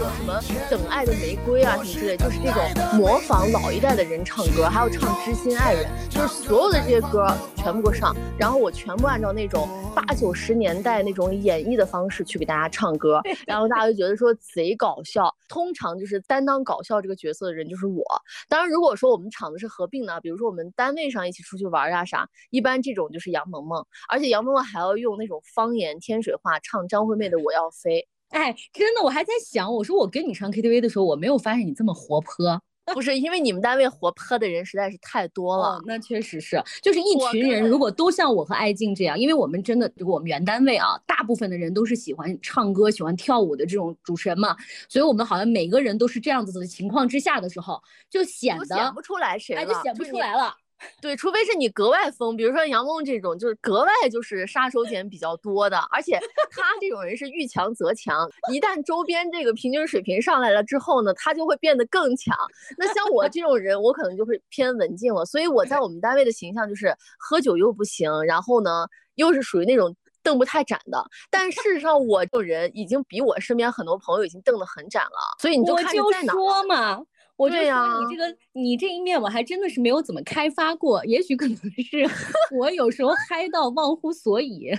种什么等爱的玫瑰啊什么之类，就是那种模仿老一代的人唱歌，还有唱知心爱人，就是所有的这些歌全部给我上，然后我全部按照那种八九十年代那种演绎的方式去给大家唱歌，[LAUGHS] 然后大家就觉得说贼搞笑。通常就是担当搞笑这个角色的人就是我。当然，如果说我们场子是合并的，比如说我们单位上一起出去玩啊啥，一般这种就是杨萌萌，而且杨萌萌还要用那种方言天水话唱张惠妹的《我要飞》。哎，真的，我还在想，我说我跟你唱 KTV 的时候，我没有发现你这么活泼，不是因为你们单位活泼的人实在是太多了。那确实是，就是一群人，如果都像我和艾静这样，因为我们真的，我们原单位啊，大部分的人都是喜欢唱歌、喜欢跳舞的这种主持人嘛，所以我们好像每个人都是这样子的情况之下的时候，就显得显不出来谁了，就显不出来了。对，除非是你格外疯，比如说杨梦这种，就是格外就是杀手锏比较多的，而且 [LAUGHS] 他这种人是遇强则强，一旦周边这个平均水平上来了之后呢，他就会变得更强。那像我这种人，我可能就会偏文静了，所以我在我们单位的形象就是喝酒又不行，然后呢又是属于那种瞪不太展的。但事实上，我这种人已经比我身边很多朋友已经瞪得很展了，所以你就看在哪。说嘛。我就说你这个你这一面我还真的是没有怎么开发过，也许可能是 [LAUGHS] 我有时候嗨到忘乎所以，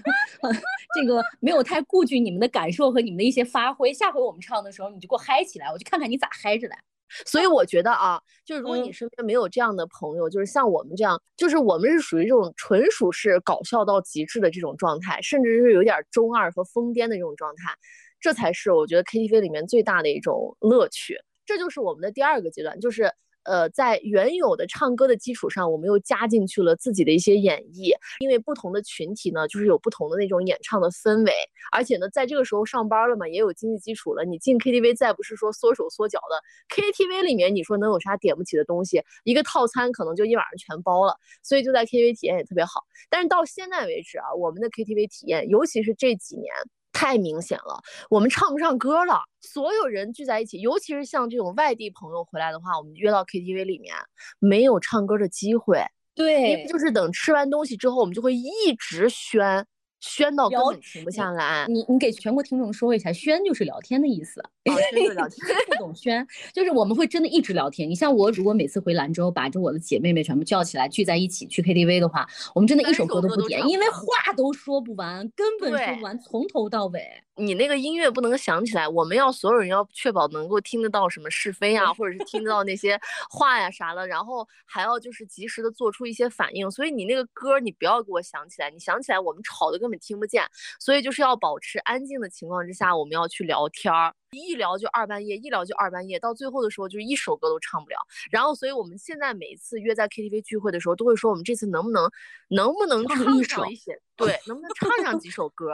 这个没有太顾及你们的感受和你们的一些发挥。下回我们唱的时候你就给我嗨起来，我就看看你咋嗨着来。所以我觉得啊，就是如果你身边没有这样的朋友，就是像我们这样，就是我们是属于这种纯属是搞笑到极致的这种状态，甚至是有点中二和疯癫的这种状态，这才是我觉得 KTV 里面最大的一种乐趣。这就是我们的第二个阶段，就是呃，在原有的唱歌的基础上，我们又加进去了自己的一些演绎。因为不同的群体呢，就是有不同的那种演唱的氛围，而且呢，在这个时候上班了嘛，也有经济基础了。你进 KTV 再不是说缩手缩脚的，KTV 里面你说能有啥点不起的东西？一个套餐可能就一晚上全包了，所以就在 KTV 体验也特别好。但是到现在为止啊，我们的 KTV 体验，尤其是这几年。太明显了，我们唱不上歌了。所有人聚在一起，尤其是像这种外地朋友回来的话，我们约到 KTV 里面，没有唱歌的机会。对，就是等吃完东西之后，我们就会一直喧喧到根本停不下来。你你给全国听众说一下，喧就是聊天的意思。宣就是聊天，[LAUGHS] 不懂宣就是我们会真的一直聊天。你像我，如果每次回兰州，把着我的姐妹妹全部叫起来聚在一起去 KTV 的话，我们真的一首歌都不点，因为话都说不完，根本说不完，从头到尾。你那个音乐不能响起来，我们要所有人要确保能够听得到什么是非啊，或者是听得到那些话呀啥的，然后还要就是及时的做出一些反应。所以你那个歌你不要给我响起来，你响起来我们吵的根本听不见。所以就是要保持安静的情况之下，我们要去聊天儿，一聊就二半夜，一聊就二半夜，到最后的时候就是一首歌都唱不了。然后，所以我们现在每一次约在 KTV 聚会的时候，都会说我们这次能不能能不能唱上一些，对，能不能唱上几首歌。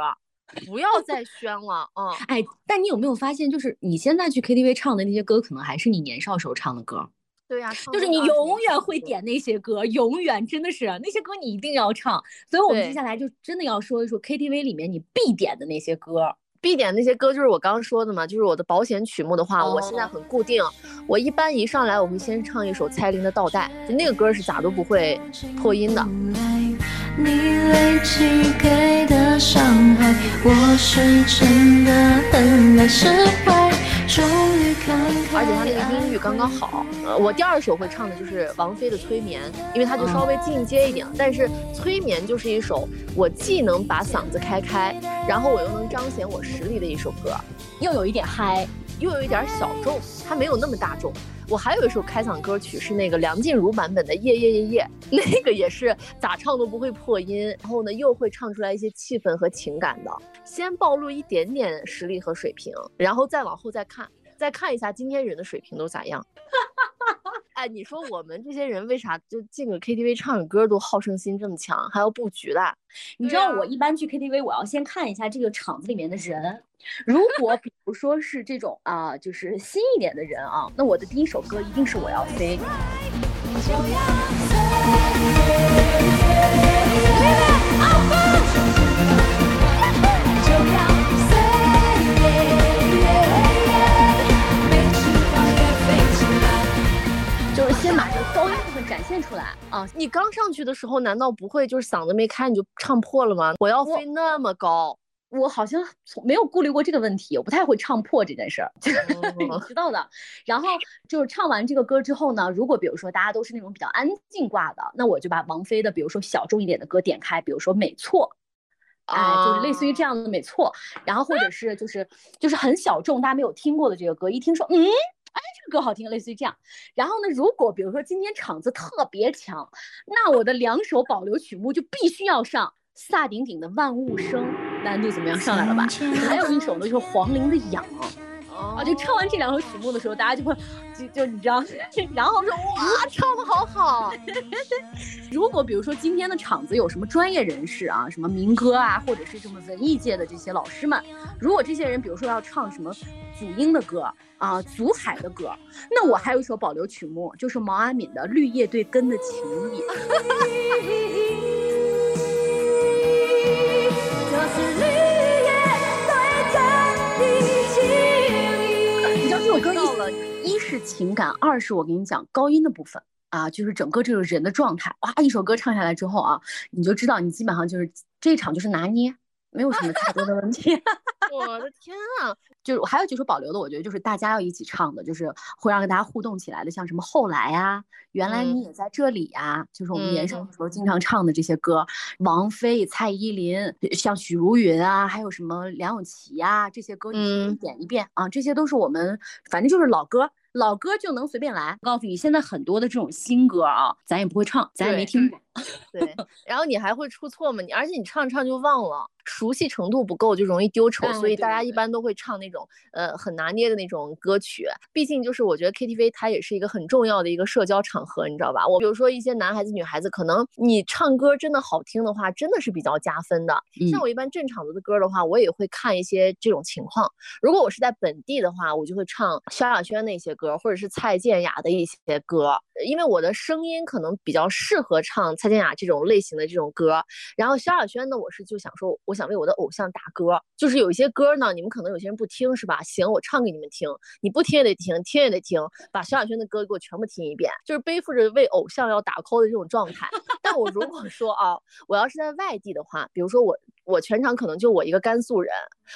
不要再宣了，嗯，哎，但你有没有发现，就是你现在去 KTV 唱的那些歌，可能还是你年少时候唱的歌。对呀，就是你永远会点那些歌，永远真的是那些歌你一定要唱。所以我们接下来就真的要说一说 KTV 里面你必点的那些歌。必点那些歌就是我刚刚说的嘛，就是我的保险曲目的话，我现在很固定。我一般一上来我会先唱一首蔡琳的《倒带》，就那个歌是咋都不会破音的。你累积给的伤害，我是真的很难释怀。终于看而且他那个音域刚刚好。呃，我第二首会唱的就是王菲的《催眠》，因为它就稍微进阶一点。但是《催眠》就是一首我既能把嗓子开开，然后我又能彰显我实力的一首歌，又有一点嗨，又有一点小众，它没有那么大众。我还有一首开嗓歌曲是那个梁静茹版本的《夜夜夜夜》，那个也是咋唱都不会破音，然后呢又会唱出来一些气氛和情感的。先暴露一点点实力和水平，然后再往后再看，再看一下今天人的水平都咋样。哎，你说我们这些人为啥就进个 KTV 唱个歌都好胜心这么强，还要布局的？你知道我一般去 KTV，我要先看一下这个场子里面的人。如果比如说是这种啊，就是新一点的人啊，那我的第一首歌一定是我要飞。就是先把这个高音部分展现出来啊！你刚上去的时候，难道不会就是嗓子没开你就唱破了吗？我要飞那么高。我好像从没有顾虑过这个问题，我不太会唱破这件事儿，[LAUGHS] 你知道的。然后就是唱完这个歌之后呢，如果比如说大家都是那种比较安静挂的，那我就把王菲的，比如说小众一点的歌点开，比如说《美错》，哎，就是类似于这样的《美错》，然后或者是就是就是很小众，大家没有听过的这个歌，一听说嗯，哎，这个歌好听，类似于这样。然后呢，如果比如说今天场子特别强，那我的两首保留曲目就必须要上。萨顶顶的万物生难度怎么样？上来了吧？还有一首呢，就是黄龄的痒。啊，就唱完这两首曲目的时候，大家就会就就你知道，[LAUGHS] 然后说哇，[LAUGHS] 唱的好好。[LAUGHS] 如果比如说今天的场子有什么专业人士啊，什么民歌啊，或者是什么文艺界的这些老师们，如果这些人比如说要唱什么祖英的歌啊，祖海的歌，那我还有一首保留曲目，就是毛阿敏的《绿叶对根的情谊》。你知道这首歌一一是情感，二是我跟你讲高音的部分啊，就是整个这个人的状态。哇，一首歌唱下来之后啊，你就知道你基本上就是这一场就是拿捏。没有什么太多的问题。[LAUGHS] 我的天啊！就是还有几首保留的，我觉得就是大家要一起唱的，就是会让大家互动起来的，像什么后来啊，原来你也在这里呀，就是我们年少的时候经常唱的这些歌。王菲、蔡依林，像许茹芸啊，还有什么梁咏琪啊，这些歌你点一遍啊，这些都是我们反正就是老歌。老歌就能随便来，告诉你，现在很多的这种新歌啊，咱也不会唱，咱也没听过。[LAUGHS] 对，然后你还会出错吗？你而且你唱唱就忘了。熟悉程度不够就容易丢丑，所以大家一般都会唱那种呃很拿捏的那种歌曲。毕竟就是我觉得 KTV 它也是一个很重要的一个社交场合，你知道吧？我比如说一些男孩子女孩子，可能你唱歌真的好听的话，真的是比较加分的。像我一般正场子的歌的话，我也会看一些这种情况。如果我是在本地的话，我就会唱萧亚轩那些歌，或者是蔡健雅的一些歌，因为我的声音可能比较适合唱蔡健雅这种类型的这种歌。然后萧亚轩呢，我是就想说我。想为我的偶像打歌，就是有一些歌呢，你们可能有些人不听是吧？行，我唱给你们听，你不听也得听，听也得听，把萧亚轩的歌给我全部听一遍，就是背负着为偶像要打 call 的这种状态。但我如果说啊，我要是在外地的话，比如说我。我全场可能就我一个甘肃人，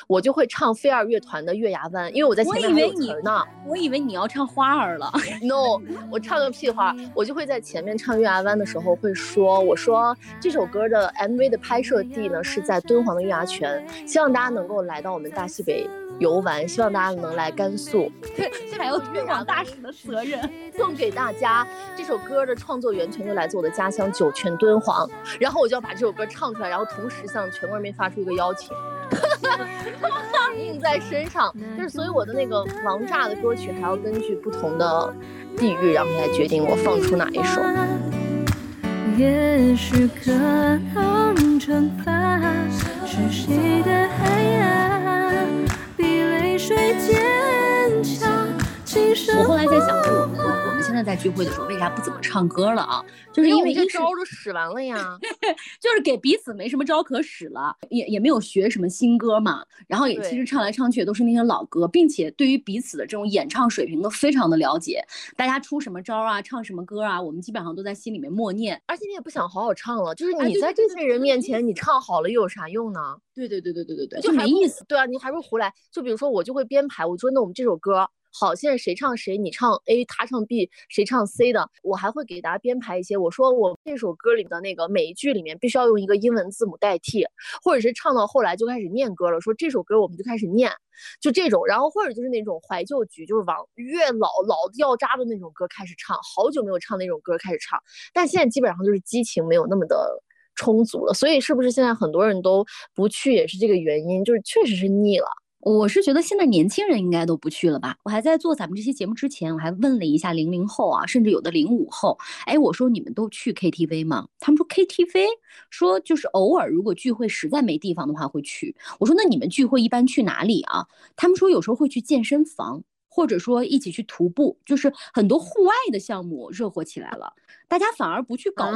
我就会唱飞儿乐团的《月牙湾》，因为我在前面还有词呢。我以为你要唱花儿了，no，我唱个屁花，我就会在前面唱《月牙湾》的时候会说，我说这首歌的 MV 的拍摄地呢是在敦煌的月牙泉，希望大家能够来到我们大西北。游玩，希望大家能来甘肃。对还有推广大使的责任，[LAUGHS] 送给大家这首歌的创作源泉就来自我的家乡酒泉敦煌。然后我就要把这首歌唱出来，然后同时向全国人民发出一个邀请，印在身上。就是所以我的那个王炸的歌曲还要根据不同的地域，然后来决定我放出哪一首。也许可能惩罚是谁的海洋。我后来在想，我们现在在聚会的时候为啥不怎么唱歌了啊？就是因为一招都使完了呀，[LAUGHS] 就是给彼此没什么招可使了，也也没有学什么新歌嘛。然后也其实唱来唱去也都是那些老歌，并且对于彼此的这种演唱水平都非常的了解。大家出什么招啊，唱什么歌啊，我们基本上都在心里面默念。而且你也不想好好唱了，就是你在这些人面前你唱好了又有啥用呢？对对对对对对对，就没意思。对啊，你还不如胡来。就比如说我就会编排，我说那我们这首歌。好，现在谁唱谁，你唱 A，他唱 B，谁唱 C 的，我还会给大家编排一些。我说我这首歌里的那个每一句里面必须要用一个英文字母代替，或者是唱到后来就开始念歌了，说这首歌我们就开始念，就这种。然后或者就是那种怀旧曲，就是往越老老掉渣的那种歌开始唱，好久没有唱那种歌开始唱。但现在基本上就是激情没有那么的充足了，所以是不是现在很多人都不去也是这个原因，就是确实是腻了。我是觉得现在年轻人应该都不去了吧？我还在做咱们这期节目之前，我还问了一下零零后啊，甚至有的零五后，哎，我说你们都去 KTV 吗？他们说 KTV，说就是偶尔如果聚会实在没地方的话会去。我说那你们聚会一般去哪里啊？他们说有时候会去健身房，或者说一起去徒步，就是很多户外的项目热火起来了。大家反而不去搞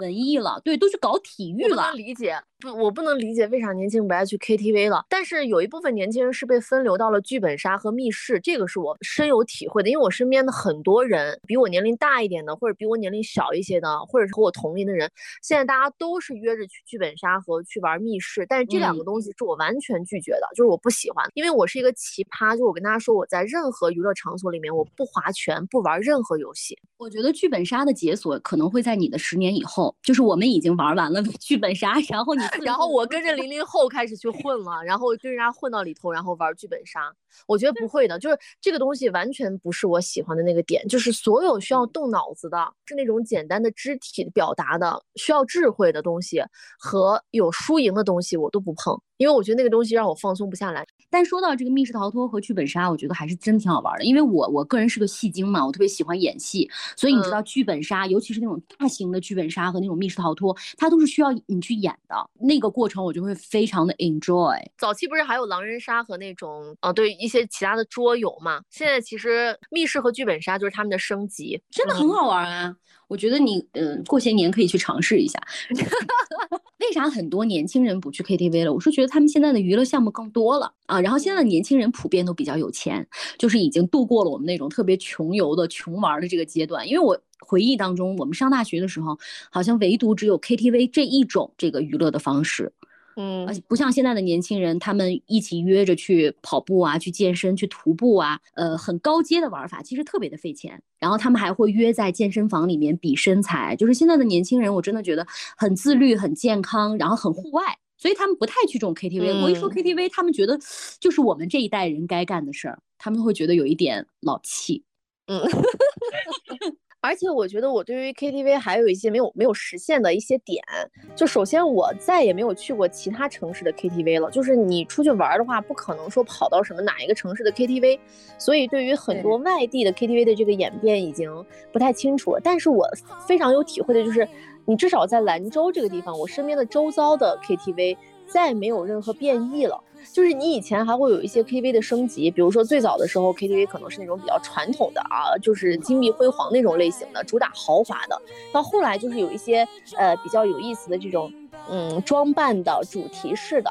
文艺了，对，都去搞体育了。不能理解，不，我不能理解为啥年轻人不爱去 KTV 了。但是有一部分年轻人是被分流到了剧本杀和密室，这个是我深有体会的。因为我身边的很多人，比我年龄大一点的，或者比我年龄小一些的，或者是和我同龄的人，现在大家都是约着去剧本杀和去玩密室。但是这两个东西是我完全拒绝的，就是我不喜欢，因为我是一个奇葩。就我跟大家说，我在任何娱乐场所里面，我不划拳，不玩任何游戏。我觉得剧本杀的解锁。可能会在你的十年以后，就是我们已经玩完了 [LAUGHS] 剧本杀，然后你，然后我跟着零零后开始去混了，然后跟人家混到里头，然后玩剧本杀。我觉得不会的，就是这个东西完全不是我喜欢的那个点，就是所有需要动脑子的，是那种简单的肢体表达的，需要智慧的东西和有输赢的东西，我都不碰，因为我觉得那个东西让我放松不下来。但说到这个密室逃脱和剧本杀，我觉得还是真挺好玩的，因为我我个人是个戏精嘛，我特别喜欢演戏，所以你知道剧本杀，尤其是那种大型的剧本杀和那种密室逃脱，它都是需要你去演的，那个过程我就会非常的 enjoy。早期不是还有狼人杀和那种啊，对。一些其他的桌游嘛，现在其实密室和剧本杀就是他们的升级，真的很好玩啊！我觉得你嗯，过些年可以去尝试一下。[LAUGHS] 为啥很多年轻人不去 KTV 了？我是觉得他们现在的娱乐项目更多了啊，然后现在的年轻人普遍都比较有钱，就是已经度过了我们那种特别穷游的、穷玩的这个阶段。因为我回忆当中，我们上大学的时候，好像唯独只有 KTV 这一种这个娱乐的方式。嗯，而且不像现在的年轻人，他们一起约着去跑步啊，去健身，去徒步啊，呃，很高阶的玩法，其实特别的费钱。然后他们还会约在健身房里面比身材，就是现在的年轻人，我真的觉得很自律、很健康，然后很户外，所以他们不太去这种 KTV。我一说 KTV，他们觉得就是我们这一代人该干的事儿，他们会觉得有一点老气。嗯。[LAUGHS] 而且我觉得我对于 KTV 还有一些没有没有实现的一些点，就首先我再也没有去过其他城市的 KTV 了。就是你出去玩的话，不可能说跑到什么哪一个城市的 KTV，所以对于很多外地的 KTV 的这个演变已经不太清楚了。但是我非常有体会的就是，你至少在兰州这个地方，我身边的周遭的 KTV 再没有任何变异了。就是你以前还会有一些 KTV 的升级，比如说最早的时候 KTV 可能是那种比较传统的啊，就是金碧辉煌那种类型的，主打豪华的。到后来就是有一些呃比较有意思的这种嗯装扮的主题式的，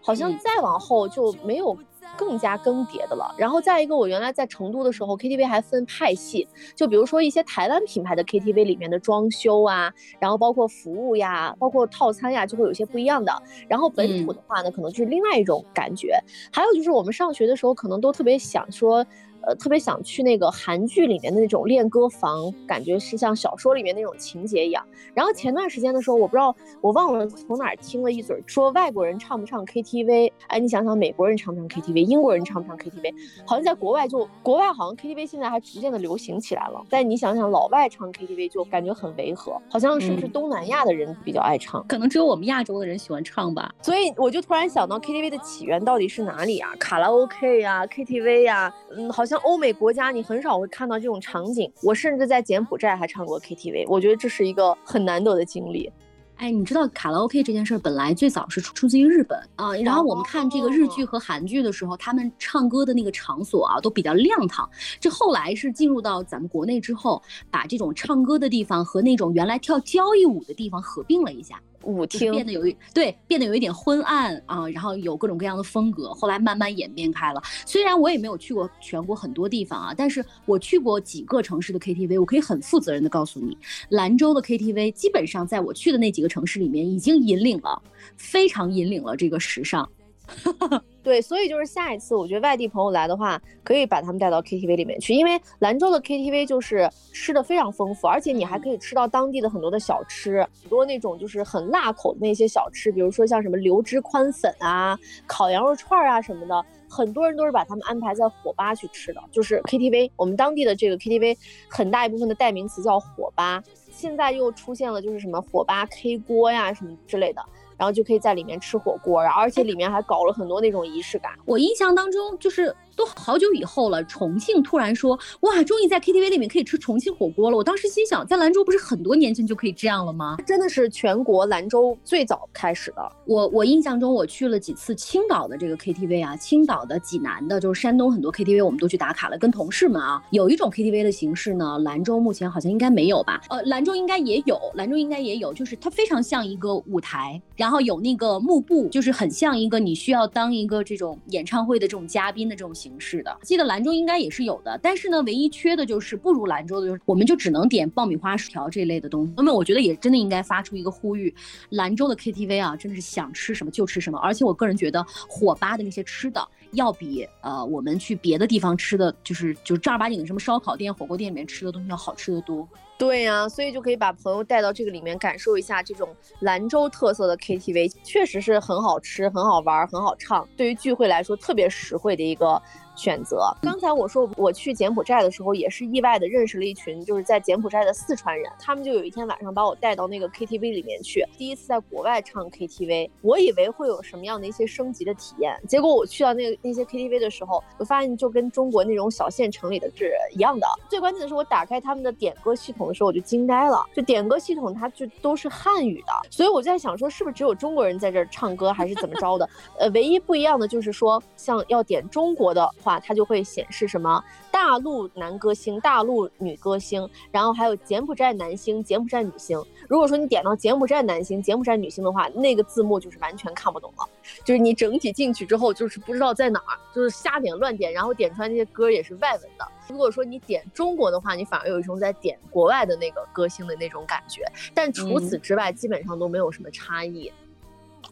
好像再往后就没有。更加更迭的了，然后再一个，我原来在成都的时候，KTV 还分派系，就比如说一些台湾品牌的 KTV 里面的装修啊，然后包括服务呀，包括套餐呀，就会有些不一样的。然后本土的话呢，可能就是另外一种感觉。还有就是我们上学的时候，可能都特别想说。呃，特别想去那个韩剧里面的那种练歌房，感觉是像小说里面那种情节一样。然后前段时间的时候，我不知道我忘了从哪儿听了一嘴，说外国人唱不唱 KTV？哎，你想想，美国人唱不唱 KTV？英国人唱不唱 KTV？好像在国外就国外好像 KTV 现在还逐渐的流行起来了。但你想想，老外唱 KTV 就感觉很违和，好像是不是东南亚的人比较爱唱？可能只有我们亚洲的人喜欢唱吧。所以我就突然想到 KTV 的起源到底是哪里啊？卡拉 OK 呀，KTV 呀，嗯，好像。像欧美国家，你很少会看到这种场景。我甚至在柬埔寨还唱过 KTV，我觉得这是一个很难得的经历。哎，你知道卡拉 OK 这件事儿本来最早是出出自于日本啊，然后我们看这个日剧和韩剧的时候，他们唱歌的那个场所啊都比较亮堂。这后来是进入到咱们国内之后，把这种唱歌的地方和那种原来跳交谊舞的地方合并了一下。舞厅变得有一对变得有一点昏暗啊，然后有各种各样的风格，后来慢慢演变开了。虽然我也没有去过全国很多地方啊，但是我去过几个城市的 KTV，我可以很负责任的告诉你，兰州的 KTV 基本上在我去的那几个城市里面已经引领了，非常引领了这个时尚。[LAUGHS] 对，所以就是下一次，我觉得外地朋友来的话，可以把他们带到 KTV 里面去，因为兰州的 KTV 就是吃的非常丰富，而且你还可以吃到当地的很多的小吃，很多那种就是很辣口的那些小吃，比如说像什么流汁宽粉啊、烤羊肉串啊什么的，很多人都是把他们安排在火吧去吃的。就是 KTV，我们当地的这个 KTV 很大一部分的代名词叫火吧，现在又出现了就是什么火吧 K 锅呀什么之类的。然后就可以在里面吃火锅，然后而且里面还搞了很多那种仪式感。我印象当中就是。都好久以后了，重庆突然说哇，终于在 KTV 里面可以吃重庆火锅了。我当时心想，在兰州不是很多年前就可以这样了吗？真的是全国兰州最早开始的。我我印象中我去了几次青岛的这个 KTV 啊，青岛的、济南的，就是山东很多 KTV 我们都去打卡了，跟同事们啊。有一种 KTV 的形式呢，兰州目前好像应该没有吧？呃，兰州应该也有，兰州应该也有，就是它非常像一个舞台，然后有那个幕布，就是很像一个你需要当一个这种演唱会的这种嘉宾的这种形式的。记得。兰州应该也是有的，但是呢，唯一缺的就是不如兰州的，就是我们就只能点爆米花、薯条这一类的东西。那么我觉得也真的应该发出一个呼吁，兰州的 KTV 啊，真的是想吃什么就吃什么。而且我个人觉得，火吧的那些吃的要比呃我们去别的地方吃的就是就是正儿八经的什么烧烤店、火锅店里面吃的东西要好吃的多。对呀，所以就可以把朋友带到这个里面，感受一下这种兰州特色的 KTV，确实是很好吃、很好玩、很好唱。对于聚会来说，特别实惠的一个。选择。刚才我说我去柬埔寨的时候，也是意外的认识了一群就是在柬埔寨的四川人。他们就有一天晚上把我带到那个 KTV 里面去，第一次在国外唱 KTV，我以为会有什么样的一些升级的体验。结果我去到那个那些 KTV 的时候，我发现就跟中国那种小县城里的是一样的。最关键的是，我打开他们的点歌系统的时候，我就惊呆了。就点歌系统，它就都是汉语的。所以我在想说，是不是只有中国人在这儿唱歌，还是怎么着的？[LAUGHS] 呃，唯一不一样的就是说，像要点中国的话。它就会显示什么大陆男歌星、大陆女歌星，然后还有柬埔寨男星、柬埔寨女星。如果说你点到柬埔寨男星、柬埔寨女星的话，那个字幕就是完全看不懂了，就是你整体进去之后就是不知道在哪儿，就是瞎点乱点，然后点出来那些歌也是外文的。如果说你点中国的话，你反而有一种在点国外的那个歌星的那种感觉。但除此之外，基本上都没有什么差异。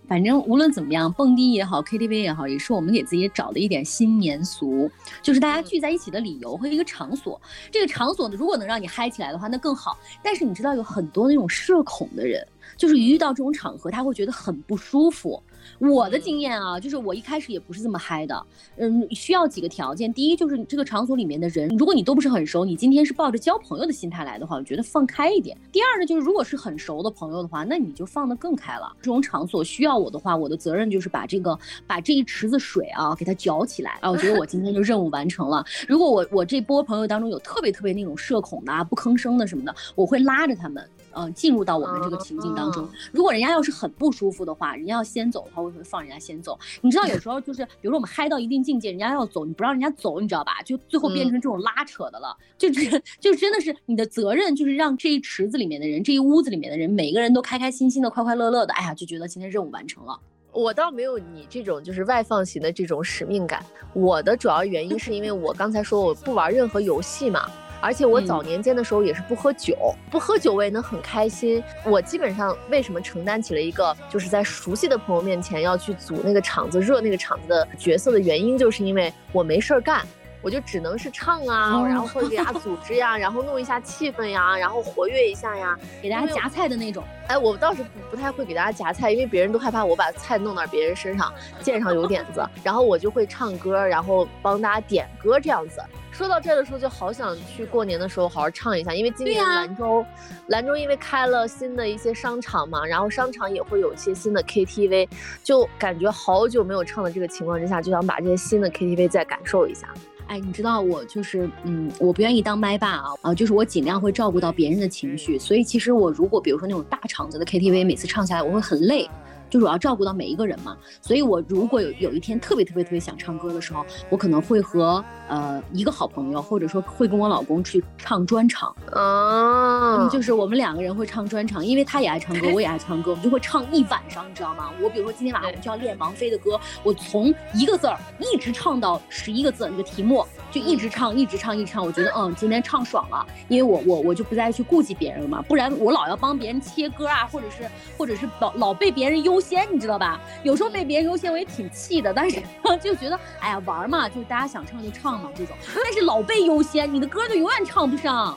反正无论怎么样，蹦迪也好，KTV 也好，也是我们给自己找的一点新年俗，就是大家聚在一起的理由和一个场所。这个场所呢，如果能让你嗨起来的话，那更好。但是你知道，有很多那种社恐的人，就是一遇到这种场合，他会觉得很不舒服。我的经验啊，就是我一开始也不是这么嗨的，嗯，需要几个条件。第一就是这个场所里面的人，如果你都不是很熟，你今天是抱着交朋友的心态来的话，我觉得放开一点。第二呢，就是如果是很熟的朋友的话，那你就放得更开了。这种场所需要我的话，我的责任就是把这个把这一池子水啊给它搅起来啊。我觉得我今天就任务完成了。如果我我这波朋友当中有特别特别那种社恐的啊、不吭声的什么的，我会拉着他们。嗯，进入到我们这个情境当中。如果人家要是很不舒服的话，人家要先走的话，我会放人家先走。你知道，有时候就是，比如说我们嗨到一定境界，人家要走，你不让人家走，你知道吧？就最后变成这种拉扯的了。就这，就真的是你的责任，就是让这一池子里面的人，这一屋子里面的人，每个人都开开心心的、快快乐乐的。哎呀，就觉得今天任务完成了。我倒没有你这种就是外放型的这种使命感。我的主要原因是因为我刚才说我不玩任何游戏嘛。而且我早年间的时候也是不喝酒，不喝酒我也能很开心。我基本上为什么承担起了一个就是在熟悉的朋友面前要去组那个场子、热那个场子的角色的原因，就是因为我没事儿干，我就只能是唱啊，然后或者给大家组织呀，然后弄一下气氛呀，然后活跃一下呀，给大家夹菜的那种。哎，我倒是不不太会给大家夹菜，因为别人都害怕我把菜弄到别人身上，溅上油点子。然后我就会唱歌，然后帮大家点歌这样子。说到这的时候，就好想去过年的时候好好唱一下，因为今年兰州，兰州因为开了新的一些商场嘛，然后商场也会有一些新的 KTV，就感觉好久没有唱的这个情况之下，就想把这些新的 KTV 再感受一下。哎，你知道我就是，嗯，我不愿意当麦霸啊，啊，就是我尽量会照顾到别人的情绪，所以其实我如果比如说那种大场子的 KTV，每次唱下来我会很累。就是我要照顾到每一个人嘛，所以我如果有有一天特别特别特别想唱歌的时候，我可能会和呃一个好朋友，或者说会跟我老公去唱专场。嗯，就是我们两个人会唱专场，因为他也爱唱歌，我也爱唱歌，我们就会唱一晚上，你知道吗？我比如说今天晚上我们就要练王菲的歌，我从一个字儿一直唱到十一个字那个题目，就一直唱一直唱一直唱，我觉得嗯今天唱爽了，因为我我我就不再去顾及别人了嘛，不然我老要帮别人切歌啊，或者是或者是老老被别人优。先，你知道吧？有时候被别人优先，我也挺气的。但是 [LAUGHS] 就觉得，哎呀，玩嘛，就大家想唱就唱嘛，这种。但是老被优先，你的歌就永远唱不上。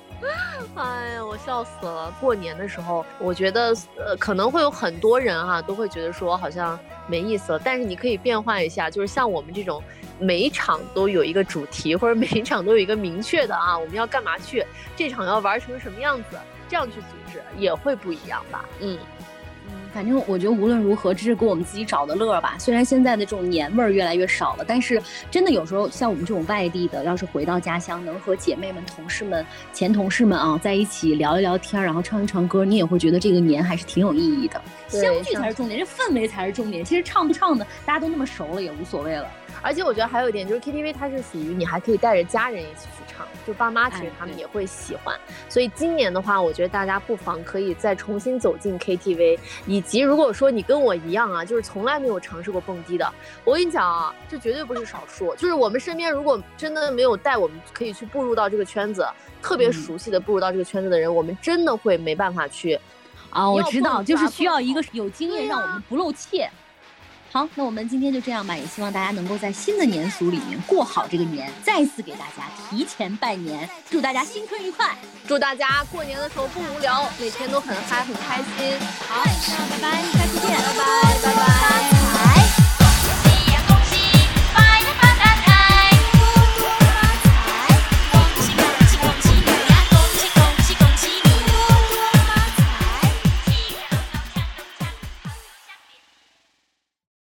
哎呀，我笑死了。过年的时候，我觉得，呃，可能会有很多人哈，都会觉得说好像没意思了。但是你可以变换一下，就是像我们这种，每一场都有一个主题，或者每一场都有一个明确的啊，我们要干嘛去，这场要玩成什么样子，这样去组织也会不一样吧？嗯嗯。反正我觉得无论如何，这是给我们自己找的乐吧。虽然现在的这种年味儿越来越少了，但是真的有时候像我们这种外地的，要是回到家乡，能和姐妹们、同事们、前同事们啊在一起聊一聊天，然后唱一唱歌，你也会觉得这个年还是挺有意义的。相聚才是重点，这氛围才是重点。其实唱不唱的，大家都那么熟了，也无所谓了。而且我觉得还有一点就是 KTV 它是属于你还可以带着家人一起去唱，就爸妈其实他们也会喜欢。所以今年的话，我觉得大家不妨可以再重新走进 KTV，以及如果说你跟我一样啊，就是从来没有尝试过蹦迪的，我跟你讲啊，这绝对不是少数。就是我们身边如果真的没有带我们可以去步入到这个圈子，特别熟悉的步入到这个圈子的人，我们真的会没办法去。啊，我知道，就是需要一个有经验让我们不露怯。好，那我们今天就这样吧，也希望大家能够在新的年俗里面过好这个年。再次给大家提前拜年，祝大家新春愉快，祝大家过年的时候不无聊，每天都很嗨很开心。好，那拜拜，下次见，拜拜，拜拜。